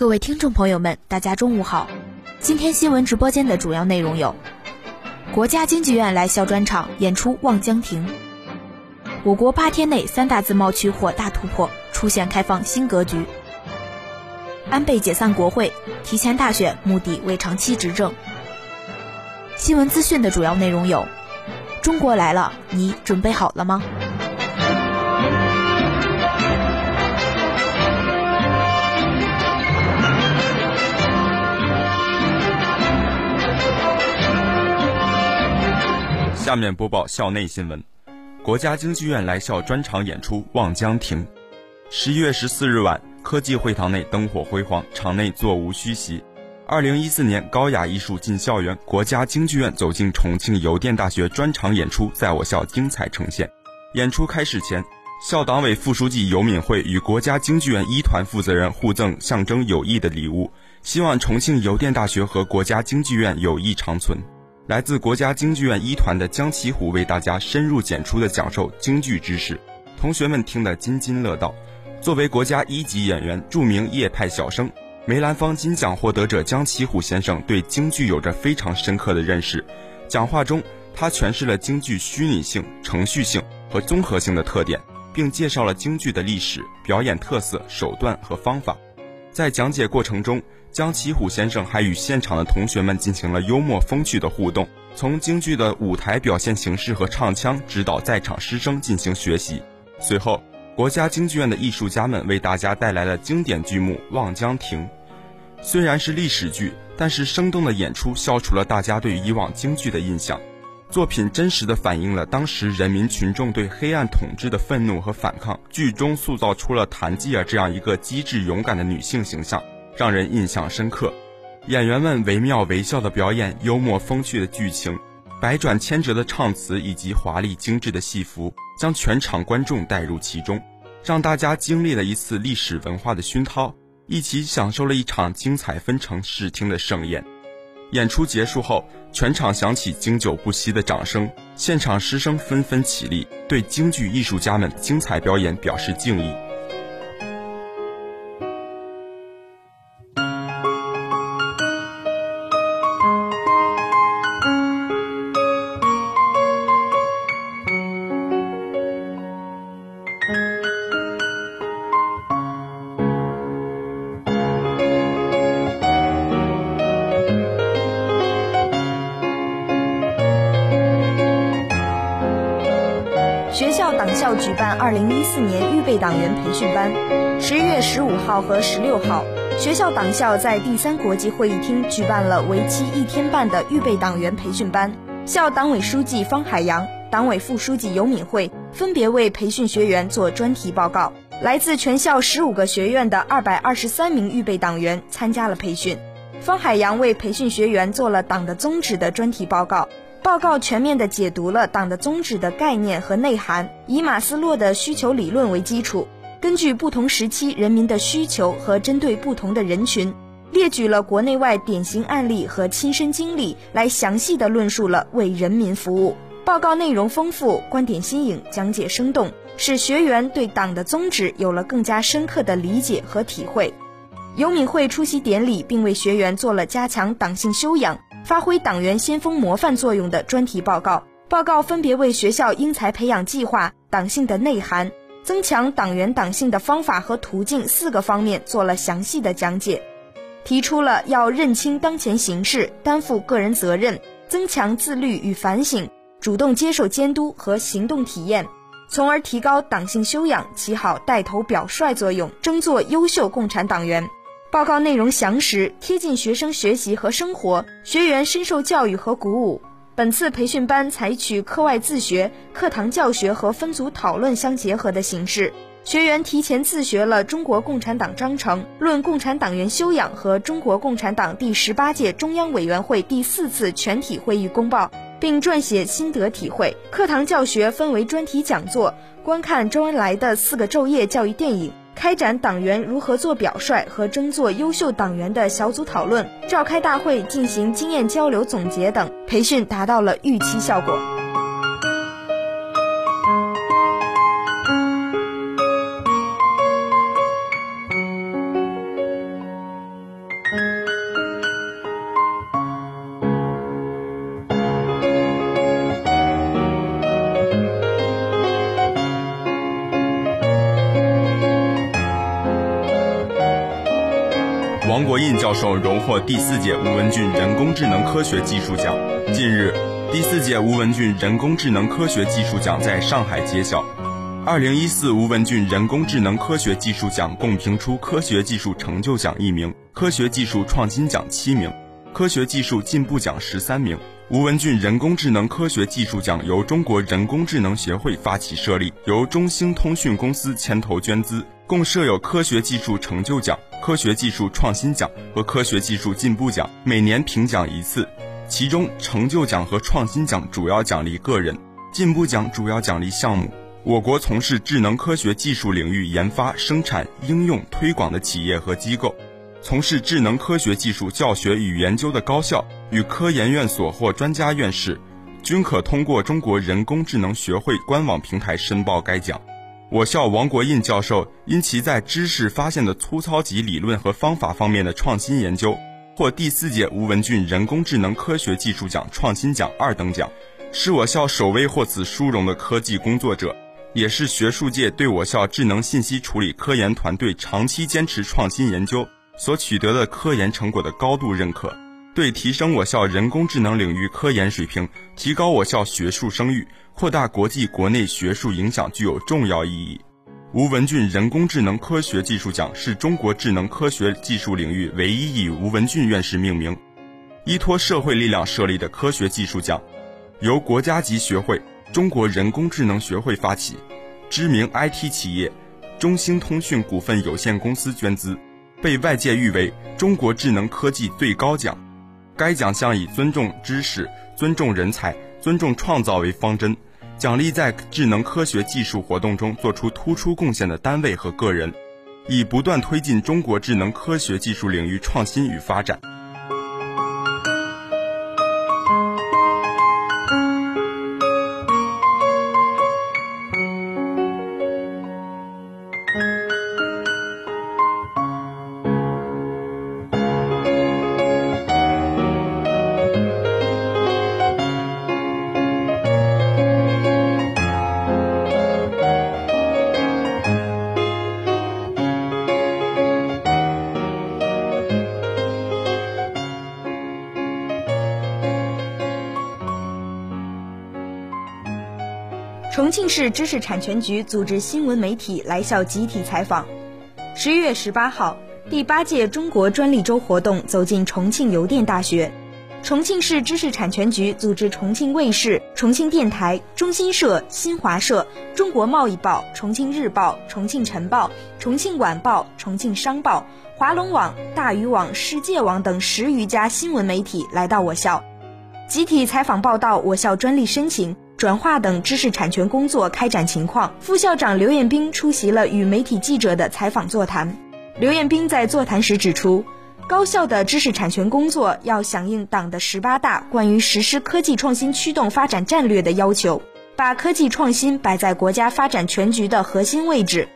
各位听众朋友们，大家中午好。今天新闻直播间的主要内容有：国家京剧院来校专场演出《望江亭》；我国八天内三大自贸区获大突破，出现开放新格局；安倍解散国会，提前大选目的为长期执政。新闻资讯的主要内容有：中国来了，你准备好了吗？下面播报校内新闻：国家京剧院来校专场演出《望江亭》。十一月十四日晚，科技会堂内灯火辉煌，场内座无虚席。二零一四年高雅艺术进校园，国家京剧院走进重庆邮电大学专场演出在我校精彩呈现。演出开始前，校党委副书记尤敏慧与国家京剧院一团负责人互赠象征友谊的礼物，希望重庆邮电大学和国家京剧院友谊长存。来自国家京剧院一团的江其虎为大家深入简出的讲授京剧知识，同学们听得津津乐道。作为国家一级演员、著名叶派小生，梅兰芳金奖获得者江其虎先生对京剧有着非常深刻的认识。讲话中，他诠释了京剧虚拟性、程序性和综合性的特点，并介绍了京剧的历史、表演特色、手段和方法。在讲解过程中，江其虎先生还与现场的同学们进行了幽默风趣的互动，从京剧的舞台表现形式和唱腔指导在场师生进行学习。随后，国家京剧院的艺术家们为大家带来了经典剧目《望江亭》。虽然是历史剧，但是生动的演出消除了大家对以往京剧的印象。作品真实的反映了当时人民群众对黑暗统治的愤怒和反抗。剧中塑造出了谭继儿这样一个机智勇敢的女性形象。让人印象深刻，演员们惟妙惟肖的表演，幽默风趣的剧情，百转千折的唱词以及华丽精致的戏服，将全场观众带入其中，让大家经历了一次历史文化的熏陶，一起享受了一场精彩纷呈视听的盛宴。演出结束后，全场响起经久不息的掌声，现场师生纷纷起立，对京剧艺术家们精彩表演表示敬意。举办二零一四年预备党员培训班，十一月十五号和十六号，学校党校在第三国际会议厅举办了为期一天半的预备党员培训班。校党委书记方海洋、党委副书记尤敏慧分别为培训学员做专题报告。来自全校十五个学院的二百二十三名预备党员参加了培训。方海洋为培训学员做了党的宗旨的专题报告。报告全面地解读了党的宗旨的概念和内涵，以马斯洛的需求理论为基础，根据不同时期人民的需求和针对不同的人群，列举了国内外典型案例和亲身经历，来详细地论述了为人民服务。报告内容丰富，观点新颖，讲解生动，使学员对党的宗旨有了更加深刻的理解和体会。尤敏慧出席典礼，并为学员做了加强党性修养。发挥党员先锋模范作用的专题报告，报告分别为学校英才培养计划、党性的内涵、增强党员党性的方法和途径四个方面做了详细的讲解，提出了要认清当前形势，担负个人责任，增强自律与反省，主动接受监督和行动体验，从而提高党性修养，起好带头表率作用，争做优秀共产党员。报告内容详实，贴近学生学习和生活，学员深受教育和鼓舞。本次培训班采取课外自学、课堂教学和分组讨论相结合的形式，学员提前自学了《中国共产党章程》《论共产党员修养》和《中国共产党第十八届中央委员会第四次全体会议公报》，并撰写心得体会。课堂教学分为专题讲座、观看周恩来的四个昼夜教育电影。开展党员如何做表率和争做优秀党员的小组讨论，召开大会进行经验交流总结等，培训达到了预期效果。教授荣获第四届吴文俊人工智能科学技术奖。近日，第四届吴文俊人工智能科学技术奖在上海揭晓。二零一四吴文俊人工智能科学技术奖共评出科学技术成就奖一名，科学技术创新奖七名，科学技术进步奖十三名。吴文俊人工智能科学技术奖由中国人工智能协会发起设立，由中兴通讯公司牵头捐资，共设有科学技术成就奖、科学技术创新奖和科学技术进步奖，每年评奖一次。其中，成就奖和创新奖主要奖励个人，进步奖主要奖励项目。我国从事智能科学技术领域研发、生产、应用、推广的企业和机构，从事智能科学技术教学与研究的高校与科研院所或专家院士，均可通过中国人工智能学会官网平台申报该奖。我校王国印教授因其在知识发现的粗糙及理论和方法方面的创新研究。获第四届吴文俊人工智能科学技术奖创新奖二等奖，是我校首位获此殊荣的科技工作者，也是学术界对我校智能信息处理科研团队长期坚持创新研究所取得的科研成果的高度认可，对提升我校人工智能领域科研水平、提高我校学术声誉、扩大国际国内学术影响具有重要意义。吴文俊人工智能科学技术奖是中国智能科学技术领域唯一以吴文俊院士命名、依托社会力量设立的科学技术奖，由国家级学会中国人工智能学会发起，知名 IT 企业中兴通讯股份有限公司捐资，被外界誉为中国智能科技最高奖。该奖项以尊重知识、尊重人才、尊重创造为方针。奖励在智能科学技术活动中做出突出贡献的单位和个人，以不断推进中国智能科学技术领域创新与发展。重庆市知识产权局组织新闻媒体来校集体采访。十一月十八号，第八届中国专利周活动走进重庆邮电大学。重庆市知识产权局组织重庆卫视、重庆电台、中新社、新华社、中国贸易报、重庆日报、重庆晨报、重庆晚报、重庆商报、华龙网、大鱼网、世界网等十余家新闻媒体来到我校，集体采访报道我校专利申请。转化等知识产权工作开展情况，副校长刘彦兵出席了与媒体记者的采访座谈。刘彦兵在座谈时指出，高校的知识产权工作要响应党的十八大关于实施科技创新驱动发展战略的要求，把科技创新摆在国家发展全局的核心位置，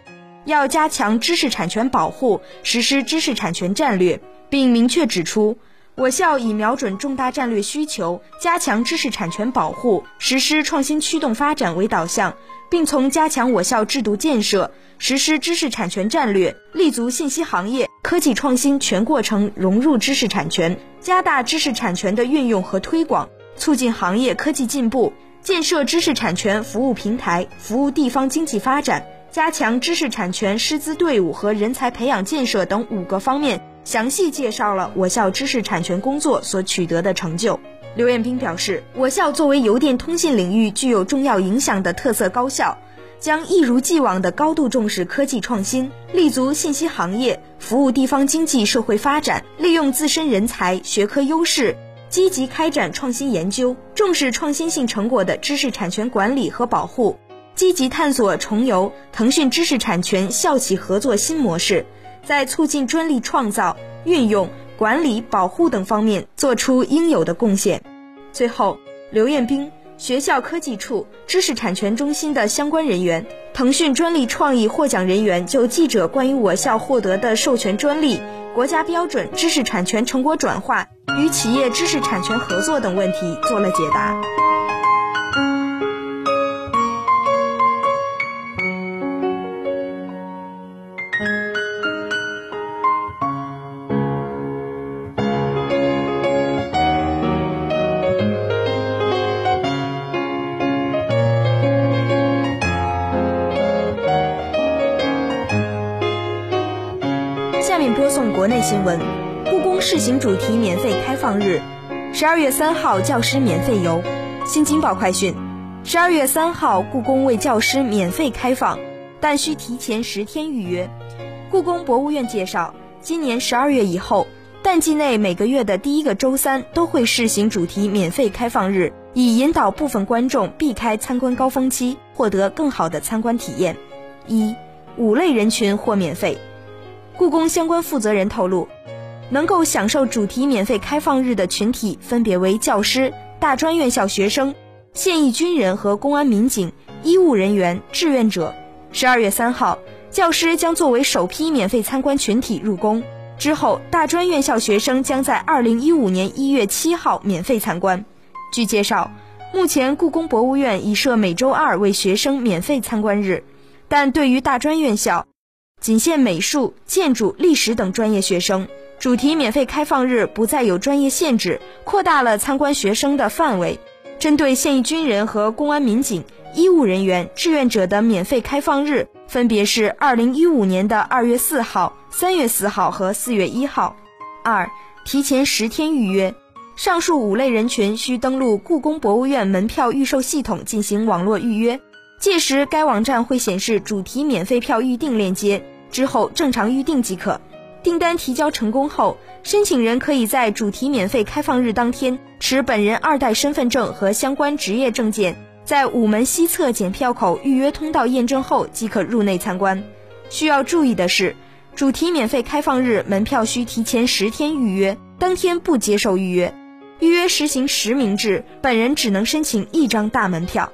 要加强知识产权保护，实施知识产权战略，并明确指出。我校以瞄准重大战略需求，加强知识产权保护，实施创新驱动发展为导向，并从加强我校制度建设、实施知识产权战略，立足信息行业科技创新全过程融入知识产权，加大知识产权的运用和推广，促进行业科技进步，建设知识产权服务平台，服务地方经济发展，加强知识产权师资队伍和人才培养建设等五个方面。详细介绍了我校知识产权工作所取得的成就。刘彦兵表示，我校作为邮电通信领域具有重要影响的特色高校，将一如既往地高度重视科技创新，立足信息行业，服务地方经济社会发展，利用自身人才、学科优势，积极开展创新研究，重视创新性成果的知识产权管理和保护，积极探索重邮、腾讯知识产权校企合作新模式。在促进专利创造、运用、管理、保护等方面做出应有的贡献。最后，刘彦兵、学校科技处知识产权中心的相关人员、腾讯专利创意获奖人员就记者关于我校获得的授权专利、国家标准、知识产权成果转化与企业知识产权合作等问题做了解答。新闻：故宫试行主题免费开放日，十二月三号教师免费游。新京报快讯：十二月三号，故宫为教师免费开放，但需提前十天预约。故宫博物院介绍，今年十二月以后，淡季内每个月的第一个周三都会试行主题免费开放日，以引导部分观众避开参观高峰期，获得更好的参观体验。一、五类人群获免费。故宫相关负责人透露，能够享受主题免费开放日的群体分别为教师、大专院校学生、现役军人和公安民警、医务人员、志愿者。十二月三号，教师将作为首批免费参观群体入宫，之后大专院校学生将在二零一五年一月七号免费参观。据介绍，目前故宫博物院已设每周二为学生免费参观日，但对于大专院校。仅限美术、建筑、历史等专业学生。主题免费开放日不再有专业限制，扩大了参观学生的范围。针对现役军人和公安民警、医务人员、志愿者的免费开放日，分别是二零一五年的二月四号、三月四号和四月一号。二、提前十天预约。上述五类人群需登录故宫博物院门票预售系统进行网络预约，届时该网站会显示主题免费票预订链接。之后正常预订即可。订单提交成功后，申请人可以在主题免费开放日当天持本人二代身份证和相关职业证件，在午门西侧检票口预约通道验证后即可入内参观。需要注意的是，主题免费开放日门票需提前十天预约，当天不接受预约。预约实行实名制，本人只能申请一张大门票。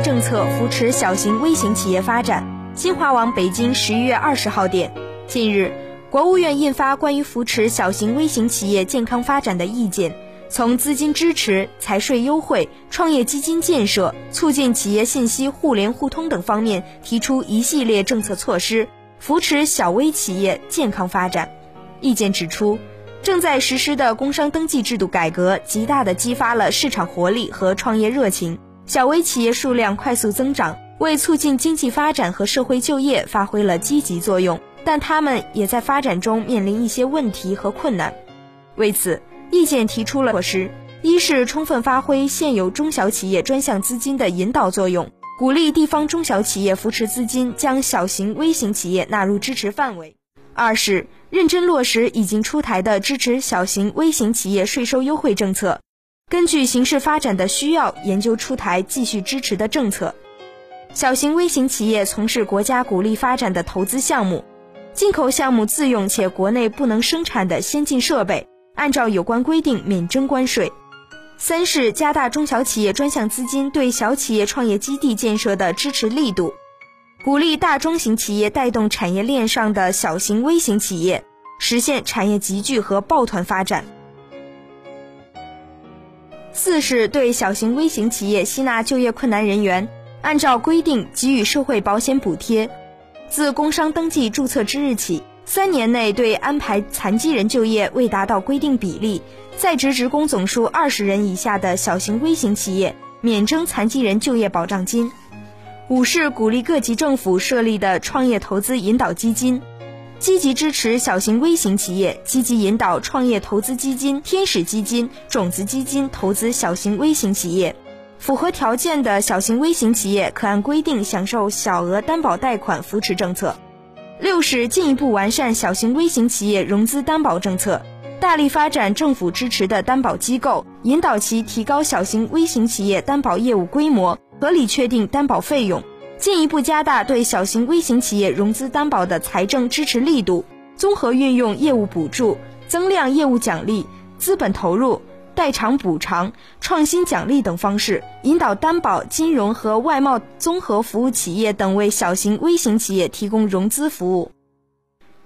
政策扶持小型微型企业发展。新华网北京十一月二十号电，近日，国务院印发关于扶持小型微型企业健康发展的意见，从资金支持、财税优惠、创业基金建设、促进企业信息互联互通等方面提出一系列政策措施，扶持小微企业健康发展。意见指出，正在实施的工商登记制度改革，极大地激发了市场活力和创业热情。小微企业数量快速增长，为促进经济发展和社会就业发挥了积极作用。但他们也在发展中面临一些问题和困难。为此，意见提出了措施：一是充分发挥现有中小企业专项资金的引导作用，鼓励地方中小企业扶持资金将小型微型企业纳入支持范围；二是认真落实已经出台的支持小型微型企业税收优惠政策。根据形势发展的需要，研究出台继续支持的政策。小型微型企业从事国家鼓励发展的投资项目，进口项目自用且国内不能生产的先进设备，按照有关规定免征关税。三是加大中小企业专项资金对小企业创业基地建设的支持力度，鼓励大中型企业带动产业链上的小型微型企业，实现产业集聚和抱团发展。四是对小型微型企业吸纳就业困难人员，按照规定给予社会保险补贴。自工商登记注册之日起，三年内对安排残疾人就业未达到规定比例、在职职工总数二十人以下的小型微型企业，免征残疾人就业保障金。五是鼓励各级政府设立的创业投资引导基金。积极支持小型微型企业，积极引导创业投资基金、天使基金、种子基金投资小型微型企业，符合条件的小型微型企业可按规定享受小额担保贷款扶持政策。六是进一步完善小型微型企业融资担保政策，大力发展政府支持的担保机构，引导其提高小型微型企业担保业务规模，合理确定担保费用，进一步加大对小型微型企业融资担保的财政支持力度，综合运用业务补助、增量业务奖励、资本投入。代偿补偿、创新奖励等方式，引导担保、金融和外贸综合服务企业等为小型微型企业提供融资服务。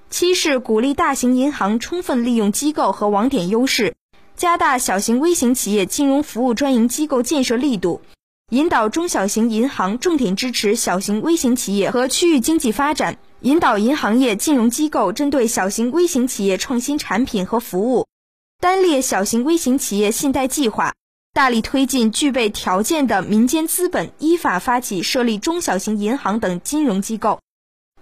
七是鼓励大型银行充分利用机构和网点优势，加大小型微型企业金融服务专营机构建设力度，引导中小型银行重点支持小型微型企业和区域经济发展，引导银行业金融机构针对小型微型企业创新产品和服务。单列小型微型企业信贷计划，大力推进具备条件的民间资本依法发起设立中小型银行等金融机构。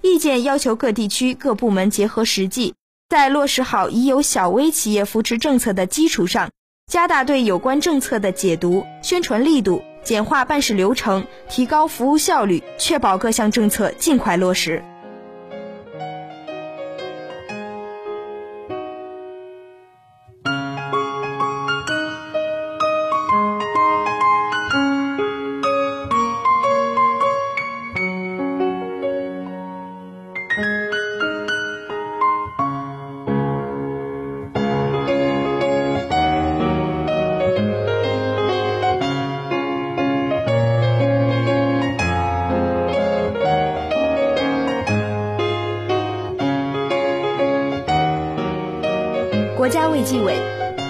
意见要求各地区各部门结合实际，在落实好已有小微企业扶持政策的基础上，加大对有关政策的解读、宣传力度，简化办事流程，提高服务效率，确保各项政策尽快落实。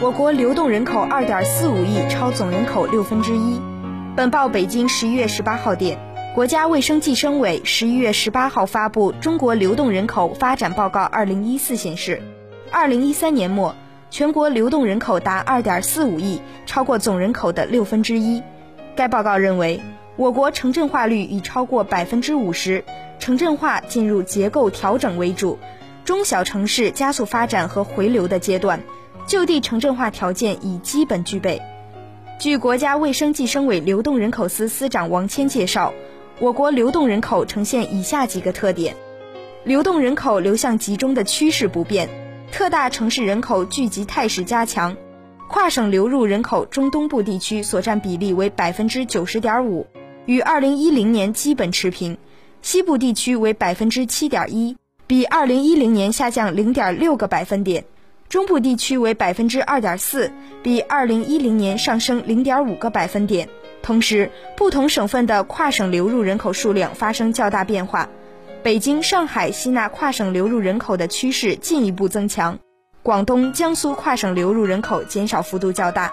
我国流动人口二点四五亿，超总人口六分之一。本报北京十一月十八号电，国家卫生计生委十一月十八号发布《中国流动人口发展报告（二零一四）》显示，二零一三年末，全国流动人口达二点四五亿，超过总人口的六分之一。该报告认为，我国城镇化率已超过百分之五十，城镇化进入结构调整为主。中小城市加速发展和回流的阶段，就地城镇化条件已基本具备。据国家卫生计生委流动人口司司长王谦介绍，我国流动人口呈现以下几个特点：流动人口流向集中的趋势不变，特大城市人口聚集态势加强，跨省流入人口中东部地区所占比例为百分之九十点五，与二零一零年基本持平；西部地区为百分之七点一。比二零一零年下降零点六个百分点，中部地区为百分之二点四，比二零一零年上升零点五个百分点。同时，不同省份的跨省流入人口数量发生较大变化，北京、上海吸纳跨省流入人口的趋势进一步增强，广东、江苏跨省流入人口减少幅度较大。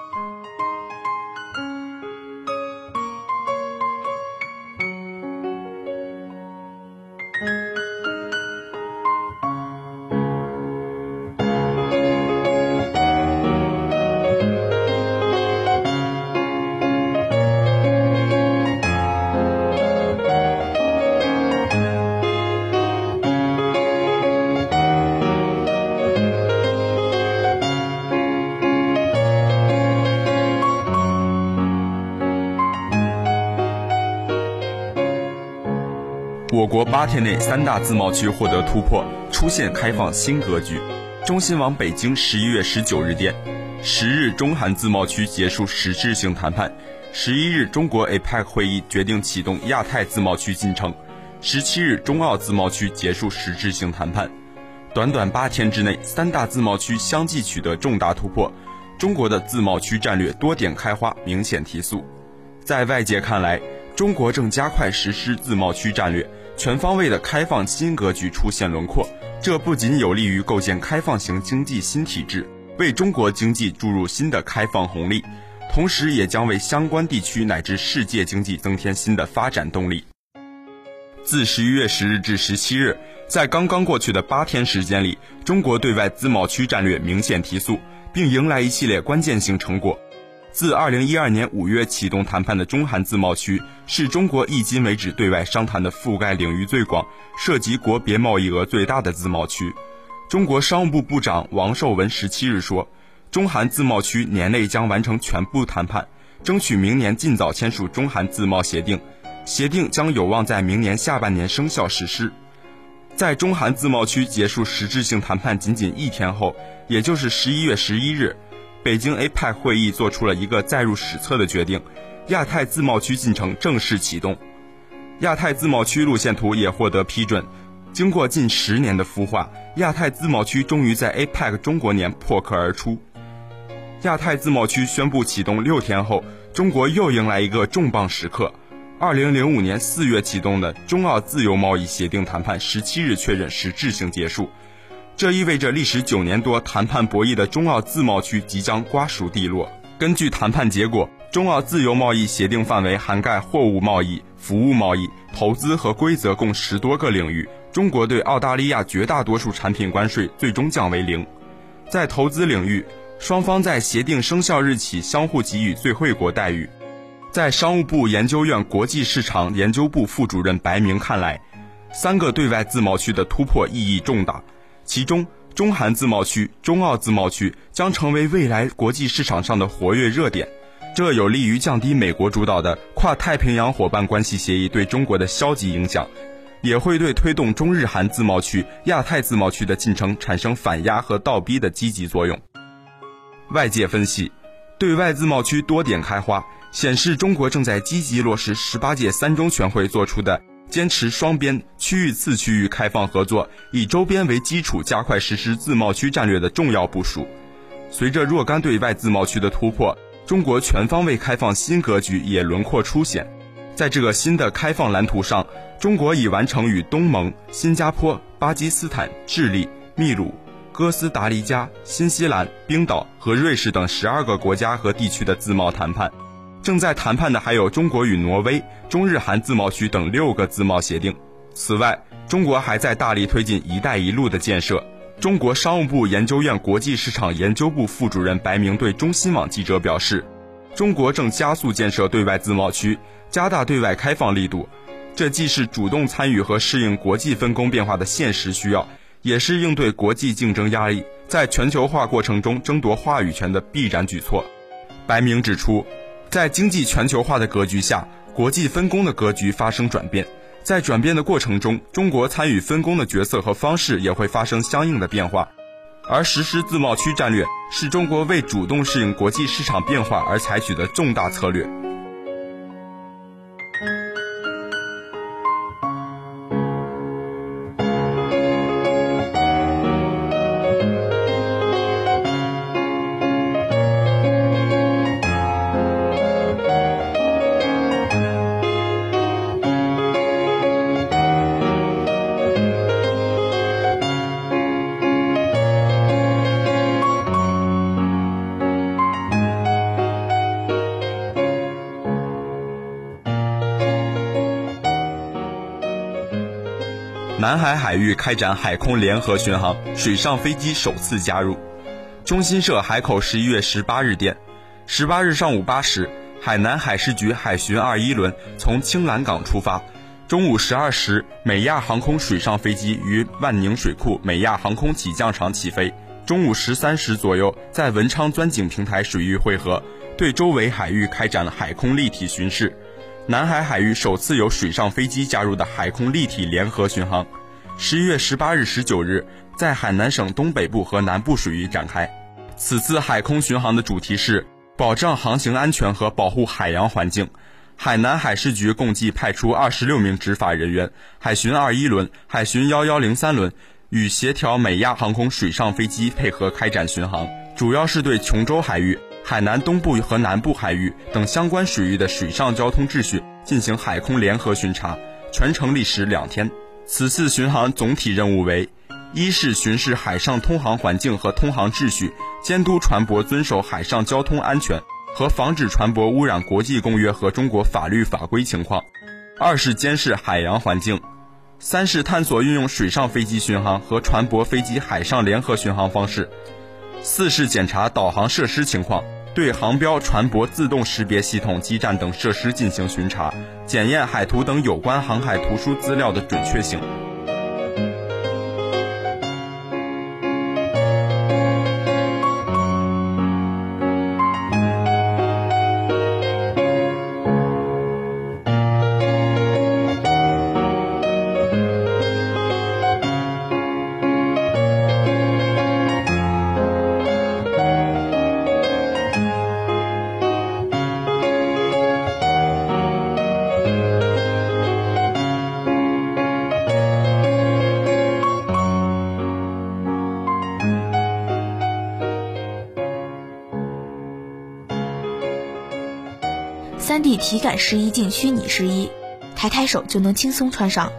八天内三大自贸区获得突破，出现开放新格局。中新网北京十一月十九日电，十日中韩自贸区结束实质性谈判，十一日中国 APEC 会议决定启动亚太自贸区进程，十七日中澳自贸区结束实质性谈判。短短八天之内，三大自贸区相继取得重大突破，中国的自贸区战略多点开花明显提速。在外界看来，中国正加快实施自贸区战略。全方位的开放新格局出现轮廓，这不仅有利于构建开放型经济新体制，为中国经济注入新的开放红利，同时也将为相关地区乃至世界经济增添新的发展动力。自十一月十日至十七日，在刚刚过去的八天时间里，中国对外自贸区战略明显提速，并迎来一系列关键性成果。自二零一二年五月启动谈判的中韩自贸区，是中国迄今为止对外商谈的覆盖领域最广、涉及国别贸易额最大的自贸区。中国商务部部长王受文十七日说，中韩自贸区年内将完成全部谈判，争取明年尽早签署中韩自贸协定，协定将有望在明年下半年生效实施。在中韩自贸区结束实质性谈判仅仅一天后，也就是十一月十一日，北京 APEC 会议做出了一个载入史册的决定：亚太自贸区进程正式启动，亚太自贸区路线图也获得批准。经过近十年的孵化，亚太自贸区终于在 APEC 中国年破壳而出。亚太自贸区宣布启动六天后，中国又迎来一个重磅时刻。二零零五年四月启动的中澳自由贸易协定谈判，十七日确认实质性结束。这意味着历时九年多谈判博弈的中澳自贸区即将瓜熟蒂落。根据谈判结果，中澳自由贸易协定范围涵盖货物贸易、服务贸易、投资和规则共十多个领域。中国对澳大利亚绝大多数产品关税最终降为零。在投资领域，双方在协定生效日起相互给予最惠国待遇。在商务部研究院国际市场研究部副主任白明看来，三个对外自贸区的突破意义重大，其中中韩自贸区、中澳自贸区将成为未来国际市场上的活跃热点，这有利于降低美国主导的跨太平洋伙伴关系协议对中国的消极影响，也会对推动中日韩自贸区、亚太自贸区的进程产生反压和倒逼的积极作用。外界分析，对外自贸区多点开花。显示中国正在积极落实十八届三中全会作出的坚持双边、区域次区域开放合作，以周边为基础，加快实施自贸区战略的重要部署。随着若干对外自贸区的突破，中国全方位开放新格局也轮廓初显。在这个新的开放蓝图上，中国已完成与东盟、新加坡、巴基斯坦、智利、秘鲁、哥斯达黎加、新西兰、冰岛和瑞士等十二个国家和地区的自贸谈判。正在谈判的还有中国与挪威、中日韩自贸区等六个自贸协定。此外，中国还在大力推进“一带一路”的建设。中国商务部研究院国际市场研究部副主任白明对中新网记者表示：“中国正加速建设对外自贸区，加大对外开放力度。这既是主动参与和适应国际分工变化的现实需要，也是应对国际竞争压力、在全球化过程中争夺话语权的必然举措。”白明指出。在经济全球化的格局下，国际分工的格局发生转变，在转变的过程中，中国参与分工的角色和方式也会发生相应的变化。而实施自贸区战略，是中国为主动适应国际市场变化而采取的重大策略。南海海域开展海空联合巡航，水上飞机首次加入。中新社海口十一月十八日电，十八日上午八时，海南海事局海巡二一轮从青兰港出发。中午十二时，美亚航空水上飞机于万宁水库美亚航空起降场起飞。中午十三时左右，在文昌钻井平台水域汇合，对周围海域开展了海空立体巡视。南海海域首次有水上飞机加入的海空立体联合巡航，十一月十八日、十九日在海南省东北部和南部水域展开。此次海空巡航的主题是保障航行安全和保护海洋环境。海南海事局共计派出二十六名执法人员，海巡二一轮、海巡幺幺零三轮与协调美亚航空水上飞机配合开展巡航，主要是对琼州海域。海南东部和南部海域等相关水域的水上交通秩序进行海空联合巡查，全程历时两天。此次巡航总体任务为：一是巡视海上通航环境和通航秩序，监督船舶遵守海上交通安全和防止船舶污染国际公约和中国法律法规情况；二是监视海洋环境；三是探索运用水上飞机巡航和船舶飞机海上联合巡航方式；四是检查导航设施情况。对航标、船舶自动识别系统、基站等设施进行巡查，检验海图等有关航海图书资料的准确性。体感试衣镜虚拟试衣，抬抬手就能轻松穿上。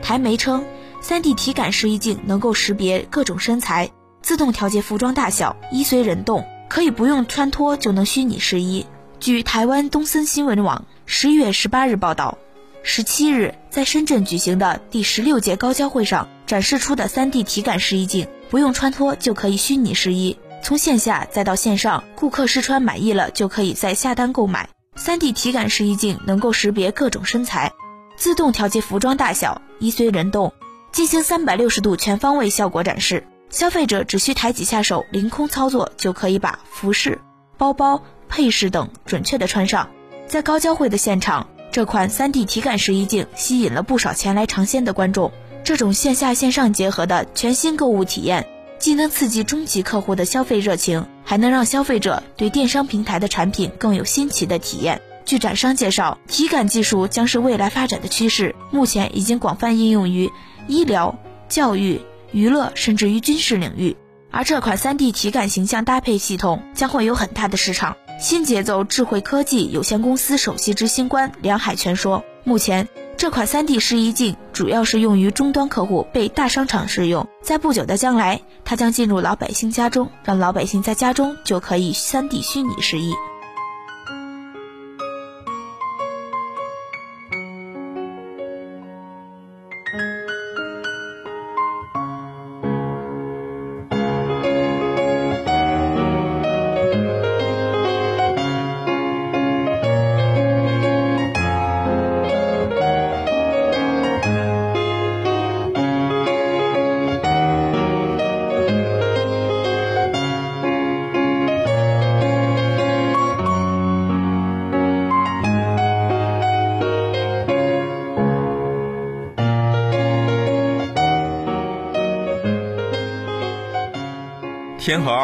台媒称，3D 体感试衣镜能够识别各种身材，自动调节服装大小，衣随人动，可以不用穿脱就能虚拟试衣。据台湾东森新闻网十一月十八日报道，十七日在深圳举行的第十六届高交会上展示出的 3D 体感试衣镜，不用穿脱就可以虚拟试衣。从线下再到线上，顾客试穿满意了就可以再下单购买。3D 体感试衣镜能够识别各种身材，自动调节服装大小，衣随人动，进行360度全方位效果展示。消费者只需抬几下手，凌空操作就可以把服饰、包包、配饰等准确的穿上。在高交会的现场，这款 3D 体感试衣镜吸引了不少前来尝鲜的观众。这种线下线上结合的全新购物体验。既能刺激中级客户的消费热情，还能让消费者对电商平台的产品更有新奇的体验。据展商介绍，体感技术将是未来发展的趋势，目前已经广泛应用于医疗、教育、娱乐，甚至于军事领域。而这款 3D 体感形象搭配系统将会有很大的市场。新节奏智慧科技有限公司首席执行官梁海泉说：“目前。”这款三 D 试衣镜主要是用于终端客户，被大商场试用。在不久的将来，它将进入老百姓家中，让老百姓在家中就可以三 D 虚拟试衣。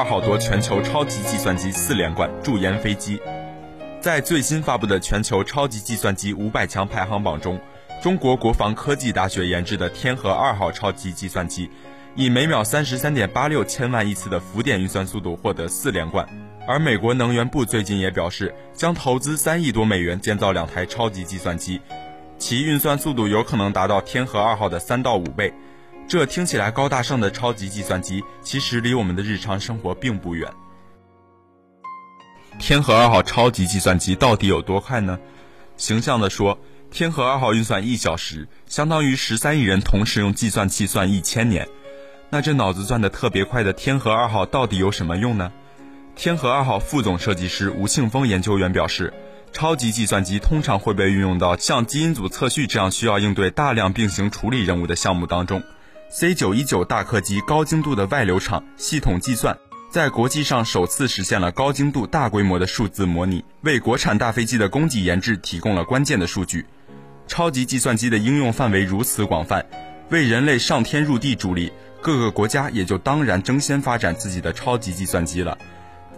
二号夺全球超级计算机四连冠，驻颜飞机。在最新发布的全球超级计算机五百强排行榜中，中国国防科技大学研制的天河二号超级计算机，以每秒三十三点八六千万亿次的浮点运算速度获得四连冠。而美国能源部最近也表示，将投资三亿多美元建造两台超级计算机，其运算速度有可能达到天河二号的三到五倍。这听起来高大上的超级计算机，其实离我们的日常生活并不远。天河二号超级计算机到底有多快呢？形象地说，天河二号运算一小时，相当于十三亿人同时用计算器算一千年。那这脑子转的特别快的天河二号到底有什么用呢？天河二号副总设计师吴庆峰研究员表示，超级计算机通常会被运用到像基因组测序这样需要应对大量并行处理任务的项目当中。C 九一九大客机高精度的外流场系统计算，在国际上首次实现了高精度、大规模的数字模拟，为国产大飞机的供给研制提供了关键的数据。超级计算机的应用范围如此广泛，为人类上天入地助力，各个国家也就当然争先发展自己的超级计算机了。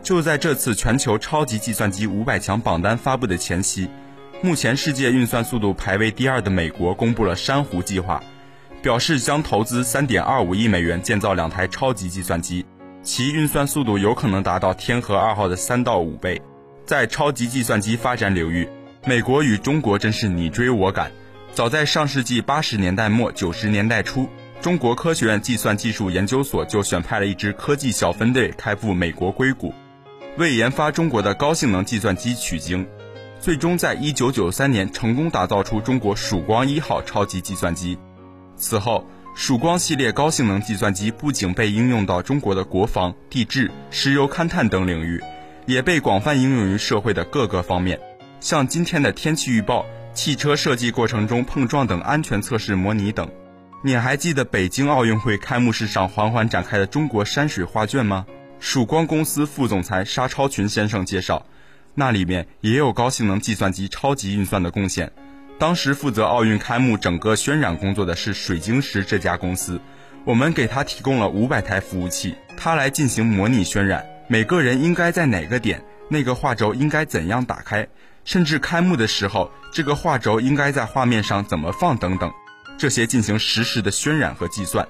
就在这次全球超级计算机五百强榜单发布的前夕，目前世界运算速度排位第二的美国公布了珊瑚计划。表示将投资三点二五亿美元建造两台超级计算机，其运算速度有可能达到天河二号的三到五倍。在超级计算机发展领域，美国与中国真是你追我赶。早在上世纪八十年代末九十年代初，中国科学院计算技术研究所就选派了一支科技小分队开赴美国硅谷，为研发中国的高性能计算机取经，最终在一九九三年成功打造出中国曙光一号超级计算机。此后，曙光系列高性能计算机不仅被应用到中国的国防、地质、石油勘探等领域，也被广泛应用于社会的各个方面，像今天的天气预报、汽车设计过程中碰撞等安全测试模拟等。你还记得北京奥运会开幕式上缓缓展开的中国山水画卷吗？曙光公司副总裁沙超群先生介绍，那里面也有高性能计算机超级运算的贡献。当时负责奥运开幕整个渲染工作的是水晶石这家公司，我们给他提供了五百台服务器，他来进行模拟渲染，每个人应该在哪个点，那个画轴应该怎样打开，甚至开幕的时候这个画轴应该在画面上怎么放等等，这些进行实时的渲染和计算。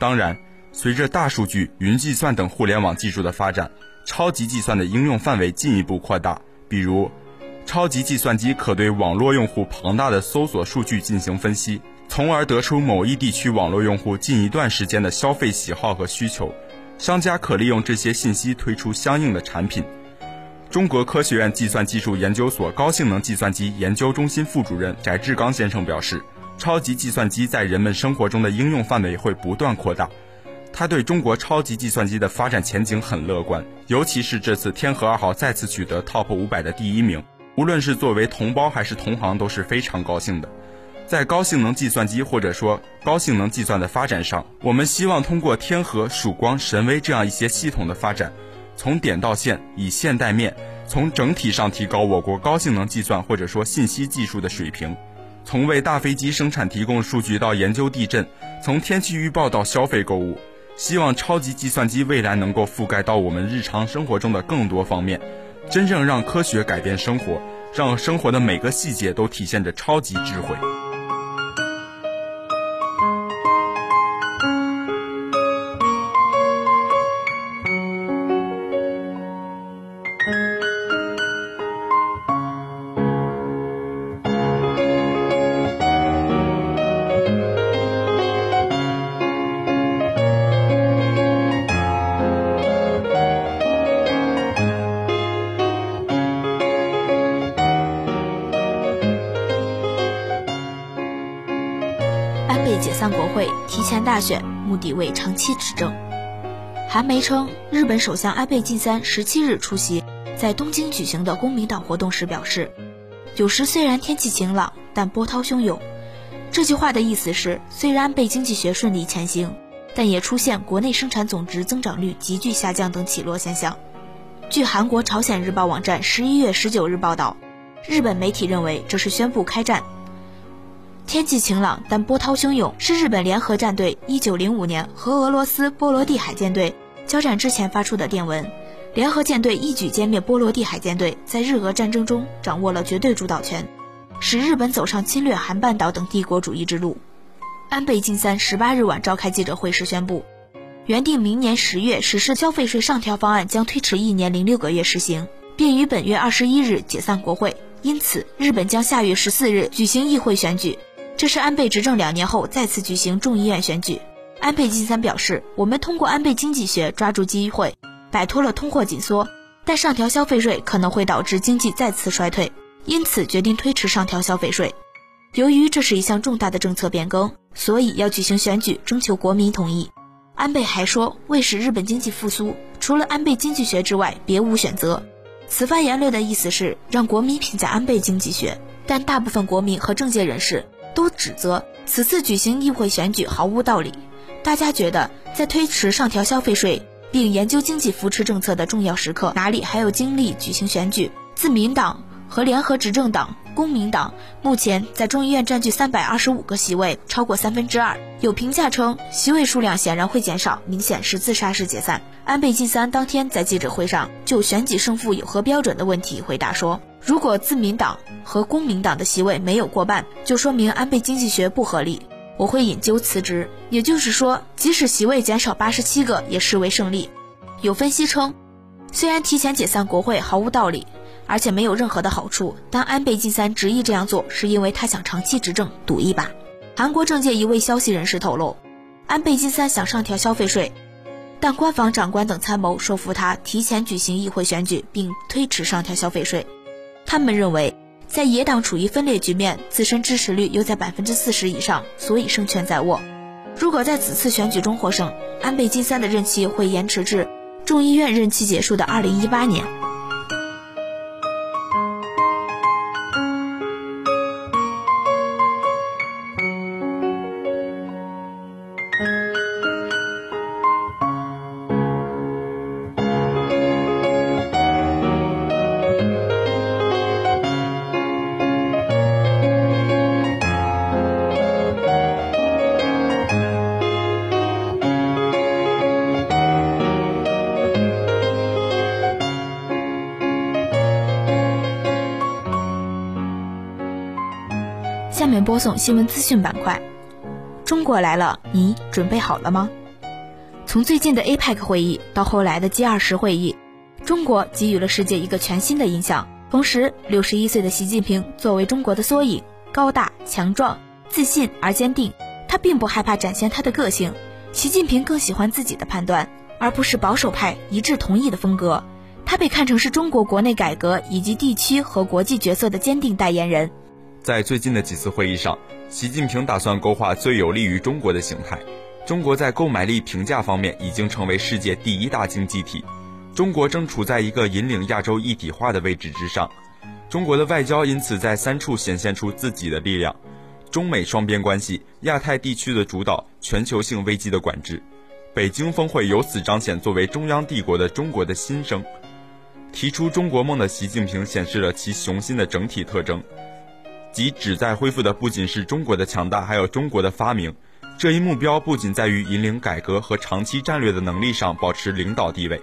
当然，随着大数据、云计算等互联网技术的发展，超级计算的应用范围进一步扩大，比如。超级计算机可对网络用户庞大的搜索数据进行分析，从而得出某一地区网络用户近一段时间的消费喜好和需求。商家可利用这些信息推出相应的产品。中国科学院计算技术研究所高性能计算机研究中心副主任翟志刚先生表示，超级计算机在人们生活中的应用范围会不断扩大。他对中国超级计算机的发展前景很乐观，尤其是这次天河二号再次取得 TOP 五百的第一名，无论是作为同胞还是同行都是非常高兴的。在高性能计算机或者说高性能计算的发展上，我们希望通过天河、曙光、神威这样一些系统的发展，从点到线，以线带面，从整体上提高我国高性能计算或者说信息技术的水平。从为大飞机生产提供数据到研究地震，从天气预报到消费购物。希望超级计算机未来能够覆盖到我们日常生活中的更多方面，真正让科学改变生活，让生活的每个细节都体现着超级智慧。安倍解散国会，提前大选，目的为长期执政。韩媒称，日本首相安倍晋三十七日出席在东京举行的公民党活动时表示：“有时虽然天气晴朗，但波涛汹涌。”这句话的意思是，虽然安倍经济学顺利前行，但也出现国内生产总值增长率急剧下降等起落现象。据韩国朝鲜日报网站十一月十九日报道，日本媒体认为这是宣布开战。天气晴朗，但波涛汹涌，是日本联合战队一九零五年和俄罗斯波罗的海舰队交战之前发出的电文。联合舰队一举歼灭波罗的海舰队，在日俄战争中掌握了绝对主导权，使日本走上侵略韩半岛等帝国主义之路。安倍晋三十八日晚召开记者会时宣布，原定明年十月实施消费税上调方案将推迟一年零六个月实行，并于本月二十一日解散国会。因此，日本将下月十四日举行议会选举。这是安倍执政两年后再次举行众议院选举。安倍晋三表示：“我们通过安倍经济学抓住机会，摆脱了通货紧缩，但上调消费税可能会导致经济再次衰退，因此决定推迟上调消费税。由于这是一项重大的政策变更，所以要举行选举，征求国民同意。”安倍还说：“为使日本经济复苏，除了安倍经济学之外，别无选择。”此番言论的意思是让国民评价安倍经济学，但大部分国民和政界人士。都指责此次举行议会选举毫无道理。大家觉得，在推迟上调消费税并研究经济扶持政策的重要时刻，哪里还有精力举行选举？自民党和联合执政党公民党目前在众议院占据三百二十五个席位，超过三分之二。有评价称，席位数量显然会减少，明显是自杀式解散。安倍晋三当天在记者会上就选举胜负有何标准的问题回答说。如果自民党和公民党的席位没有过半，就说明安倍经济学不合理，我会引咎辞职。也就是说，即使席位减少八十七个，也视为胜利。有分析称，虽然提前解散国会毫无道理，而且没有任何的好处，但安倍晋三执意这样做，是因为他想长期执政，赌一把。韩国政界一位消息人士透露，安倍晋三想上调消费税，但官房长官等参谋说服他提前举行议会选举，并推迟上调消费税。他们认为，在野党处于分裂局面，自身支持率又在百分之四十以上，所以胜券在握。如果在此次选举中获胜，安倍晋三的任期会延迟至众议院任期结束的二零一八年。送新闻资讯板块。中国来了，你准备好了吗？从最近的 APEC 会议到后来的 G20 会议，中国给予了世界一个全新的印象，同时，六十一岁的习近平作为中国的缩影，高大强壮、自信而坚定。他并不害怕展现他的个性。习近平更喜欢自己的判断，而不是保守派一致同意的风格。他被看成是中国国内改革以及地区和国际角色的坚定代言人。在最近的几次会议上，习近平打算勾画最有利于中国的形态。中国在购买力评价方面已经成为世界第一大经济体。中国正处在一个引领亚洲一体化的位置之上，中国的外交因此在三处显现出自己的力量：中美双边关系、亚太地区的主导、全球性危机的管制。北京峰会由此彰显作为中央帝国的中国的新生。提出中国梦的习近平显示了其雄心的整体特征，即旨在恢复的不仅是中国的强大，还有中国的发明。这一目标不仅在于引领改革和长期战略的能力上保持领导地位。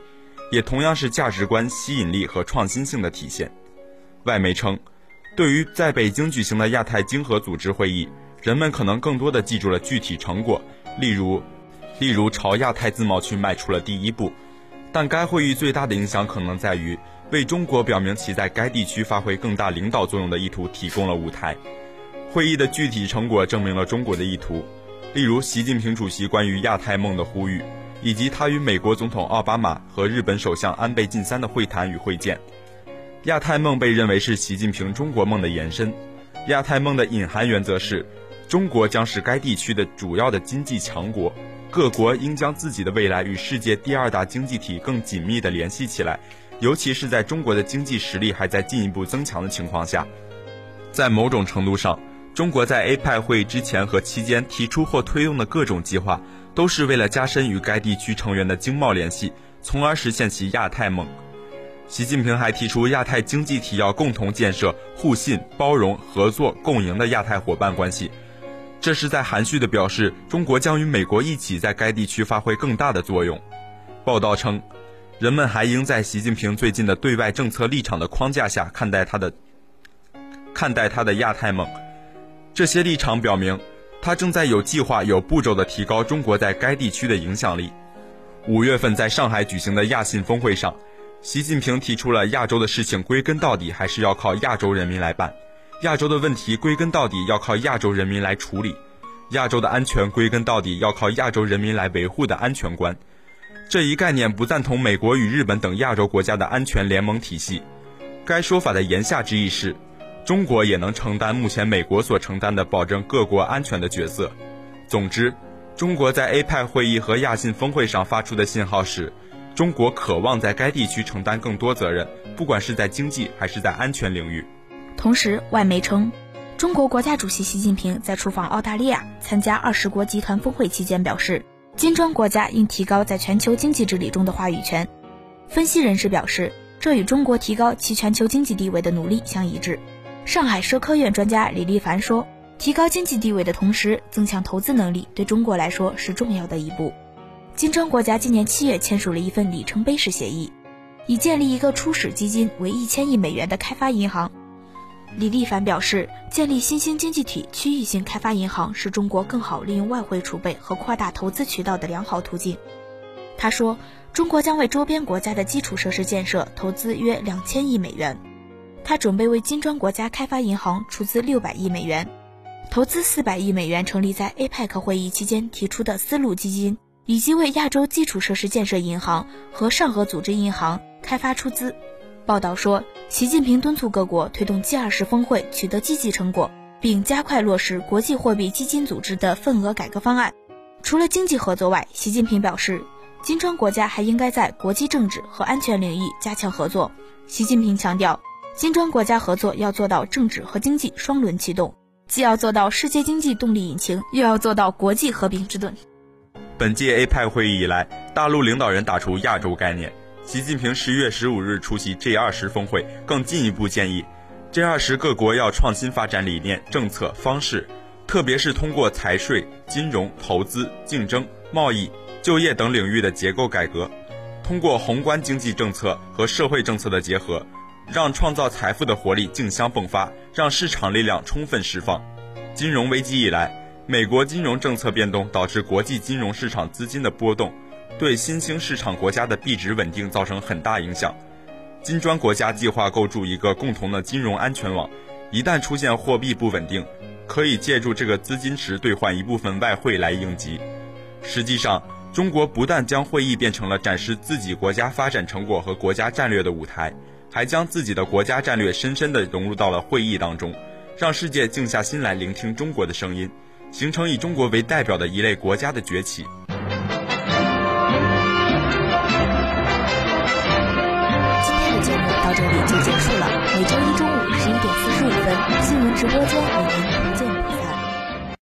也同样是价值观吸引力和创新性的体现。外媒称，对于在北京举行的亚太经合组织会议，人们可能更多的记住了具体成果，例如，例如朝亚太自贸区迈出了第一步。但该会议最大的影响可能在于，为中国表明其在该地区发挥更大领导作用的意图提供了舞台。会议的具体成果证明了中国的意图，例如习近平主席关于亚太梦的呼吁。以及他与美国总统奥巴马和日本首相安倍晋三的会谈与会见，亚太梦被认为是习近平中国梦的延伸。亚太梦的隐含原则是，中国将是该地区的主要的经济强国，各国应将自己的未来与世界第二大经济体更紧密地联系起来，尤其是在中国的经济实力还在进一步增强的情况下。在某种程度上，中国在 APEC 会议之前和期间提出或推动的各种计划。都是为了加深与该地区成员的经贸联系，从而实现其亚太梦。习近平还提出，亚太经济体要共同建设互信、包容、合作、共赢的亚太伙伴关系。这是在含蓄地表示，中国将与美国一起在该地区发挥更大的作用。报道称，人们还应在习近平最近的对外政策立场的框架下看待他的看待他的亚太梦。这些立场表明。他正在有计划、有步骤地提高中国在该地区的影响力。五月份在上海举行的亚信峰会上，习近平提出了亚洲的事情归根到底还是要靠亚洲人民来办，亚洲的问题归根到底要靠亚洲人民来处理，亚洲的安全归根到底要靠亚洲人民来维护的安全观。这一概念不赞同美国与日本等亚洲国家的安全联盟体系。该说法的言下之意是。中国也能承担目前美国所承担的保证各国安全的角色。总之，中国在 APEC 会议和亚信峰会上发出的信号是，中国渴望在该地区承担更多责任，不管是在经济还是在安全领域。同时，外媒称，中国国家主席习近平在出访澳大利亚参加二十国集团峰会期间表示，金砖国家应提高在全球经济治理中的话语权。分析人士表示，这与中国提高其全球经济地位的努力相一致。上海社科院专家李立凡说：“提高经济地位的同时，增强投资能力，对中国来说是重要的一步。”金砖国家今年七月签署了一份里程碑式协议，以建立一个初始基金为一千亿美元的开发银行。李立凡表示，建立新兴经济体区域性开发银行是中国更好利用外汇储备和扩大投资渠道的良好途径。他说：“中国将为周边国家的基础设施建设投资约两千亿美元。”他准备为金砖国家开发银行出资六百亿美元，投资四百亿美元成立在 APEC 会议期间提出的丝路基金，以及为亚洲基础设施建设银行和上合组织银行开发出资。报道说，习近平敦促各国推动 G20 峰会取得积极成果，并加快落实国际货币基金组织的份额改革方案。除了经济合作外，习近平表示，金砖国家还应该在国际政治和安全领域加强合作。习近平强调。金砖国家合作要做到政治和经济双轮启动，既要做到世界经济动力引擎，又要做到国际和平之盾。本届 APEC 会议以来，大陆领导人打出亚洲概念。习近平十一月十五日出席 G20 峰会，更进一步建议，G20 各国要创新发展理念、政策方式，特别是通过财税、金融、投资、竞争、贸易、就业等领域的结构改革，通过宏观经济政策和社会政策的结合。让创造财富的活力竞相迸发，让市场力量充分释放。金融危机以来，美国金融政策变动导致国际金融市场资金的波动，对新兴市场国家的币值稳定造成很大影响。金砖国家计划构筑一个共同的金融安全网，一旦出现货币不稳定，可以借助这个资金池兑换一部分外汇来应急。实际上，中国不但将会议变成了展示自己国家发展成果和国家战略的舞台，还将自己的国家战略深深地融入到了会议当中，让世界静下心来聆听中国的声音，形成以中国为代表的一类国家的崛起。直播间。